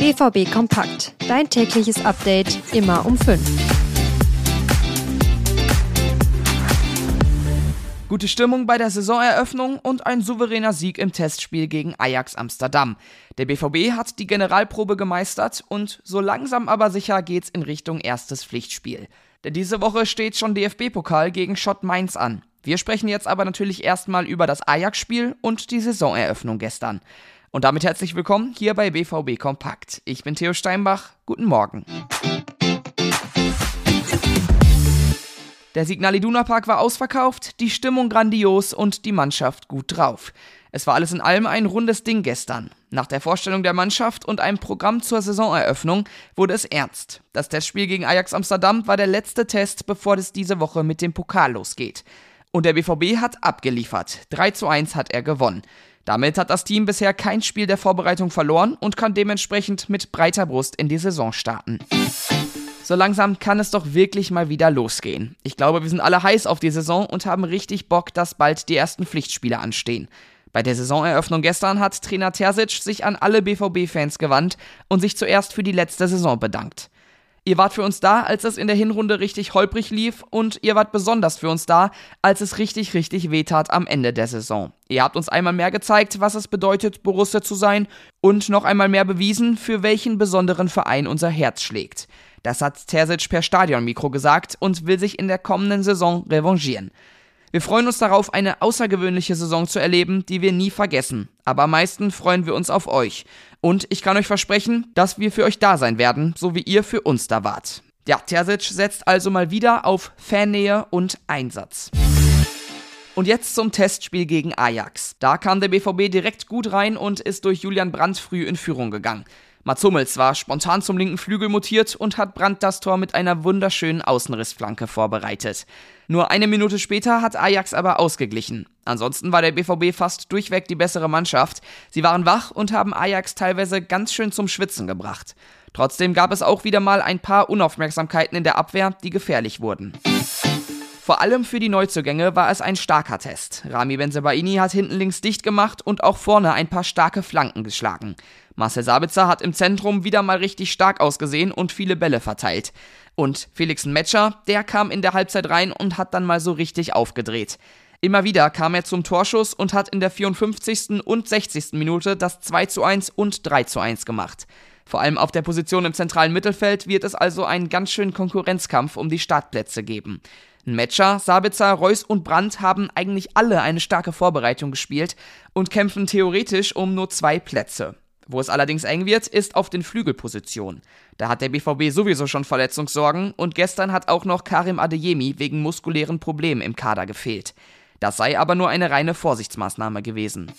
BVB Kompakt. Dein tägliches Update immer um 5. Gute Stimmung bei der Saisoneröffnung und ein souveräner Sieg im Testspiel gegen Ajax Amsterdam. Der BVB hat die Generalprobe gemeistert und so langsam aber sicher geht's in Richtung erstes Pflichtspiel. Denn diese Woche steht schon DFB-Pokal gegen Schott Mainz an. Wir sprechen jetzt aber natürlich erstmal über das Ajax-Spiel und die Saisoneröffnung gestern. Und damit herzlich willkommen hier bei BVB Kompakt. Ich bin Theo Steinbach. Guten Morgen. Der Signal Iduna Park war ausverkauft, die Stimmung grandios und die Mannschaft gut drauf. Es war alles in allem ein rundes Ding gestern. Nach der Vorstellung der Mannschaft und einem Programm zur Saisoneröffnung wurde es ernst. Das Testspiel gegen Ajax Amsterdam war der letzte Test, bevor es diese Woche mit dem Pokal losgeht. Und der BVB hat abgeliefert. 3 zu 1 hat er gewonnen. Damit hat das Team bisher kein Spiel der Vorbereitung verloren und kann dementsprechend mit breiter Brust in die Saison starten. So langsam kann es doch wirklich mal wieder losgehen. Ich glaube, wir sind alle heiß auf die Saison und haben richtig Bock, dass bald die ersten Pflichtspiele anstehen. Bei der Saisoneröffnung gestern hat Trainer Terzic sich an alle BVB-Fans gewandt und sich zuerst für die letzte Saison bedankt. Ihr wart für uns da, als es in der Hinrunde richtig holprig lief und ihr wart besonders für uns da, als es richtig, richtig wehtat am Ende der Saison. Ihr habt uns einmal mehr gezeigt, was es bedeutet, Borussia zu sein und noch einmal mehr bewiesen, für welchen besonderen Verein unser Herz schlägt. Das hat Terzic per Stadionmikro gesagt und will sich in der kommenden Saison revanchieren. Wir freuen uns darauf, eine außergewöhnliche Saison zu erleben, die wir nie vergessen. Aber am meisten freuen wir uns auf euch. Und ich kann euch versprechen, dass wir für euch da sein werden, so wie ihr für uns da wart. Ja, Terzic setzt also mal wieder auf Fannähe und Einsatz. Und jetzt zum Testspiel gegen Ajax. Da kam der BVB direkt gut rein und ist durch Julian Brandt früh in Führung gegangen. Mats Hummels war spontan zum linken Flügel mutiert und hat Brandt das Tor mit einer wunderschönen Außenrissflanke vorbereitet. Nur eine Minute später hat Ajax aber ausgeglichen. Ansonsten war der BVB fast durchweg die bessere Mannschaft. Sie waren wach und haben Ajax teilweise ganz schön zum Schwitzen gebracht. Trotzdem gab es auch wieder mal ein paar Unaufmerksamkeiten in der Abwehr, die gefährlich wurden. Vor allem für die Neuzugänge war es ein starker Test. Rami Benzebaini hat hinten links dicht gemacht und auch vorne ein paar starke Flanken geschlagen. Marcel Sabitzer hat im Zentrum wieder mal richtig stark ausgesehen und viele Bälle verteilt. Und Felix Metscher, der kam in der Halbzeit rein und hat dann mal so richtig aufgedreht. Immer wieder kam er zum Torschuss und hat in der 54. und 60. Minute das 2 zu 1 und 3 zu 1 gemacht. Vor allem auf der Position im zentralen Mittelfeld wird es also einen ganz schönen Konkurrenzkampf um die Startplätze geben. Metscher, Sabitzer, Reus und Brandt haben eigentlich alle eine starke Vorbereitung gespielt und kämpfen theoretisch um nur zwei Plätze. Wo es allerdings eng wird, ist auf den Flügelpositionen. Da hat der BVB sowieso schon Verletzungssorgen und gestern hat auch noch Karim Adeyemi wegen muskulären Problemen im Kader gefehlt. Das sei aber nur eine reine Vorsichtsmaßnahme gewesen.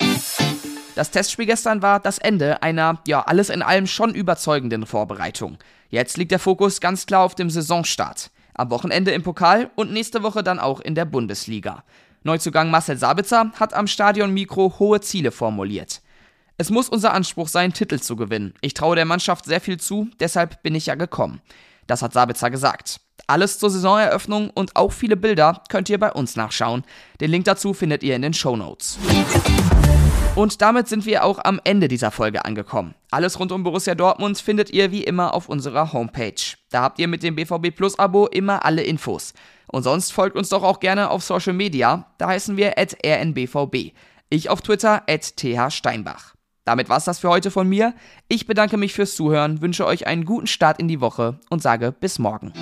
Das Testspiel gestern war das Ende einer, ja, alles in allem schon überzeugenden Vorbereitung. Jetzt liegt der Fokus ganz klar auf dem Saisonstart. Am Wochenende im Pokal und nächste Woche dann auch in der Bundesliga. Neuzugang Marcel Sabitzer hat am Stadion Mikro hohe Ziele formuliert. Es muss unser Anspruch sein, Titel zu gewinnen. Ich traue der Mannschaft sehr viel zu, deshalb bin ich ja gekommen. Das hat Sabitzer gesagt. Alles zur Saisoneröffnung und auch viele Bilder könnt ihr bei uns nachschauen. Den Link dazu findet ihr in den Show Notes. Und damit sind wir auch am Ende dieser Folge angekommen. Alles rund um Borussia Dortmund findet ihr wie immer auf unserer Homepage. Da habt ihr mit dem BVB Plus Abo immer alle Infos. Und sonst folgt uns doch auch gerne auf Social Media. Da heißen wir at rnbvb. Ich auf Twitter at thsteinbach. Damit war's das für heute von mir. Ich bedanke mich fürs Zuhören, wünsche euch einen guten Start in die Woche und sage bis morgen.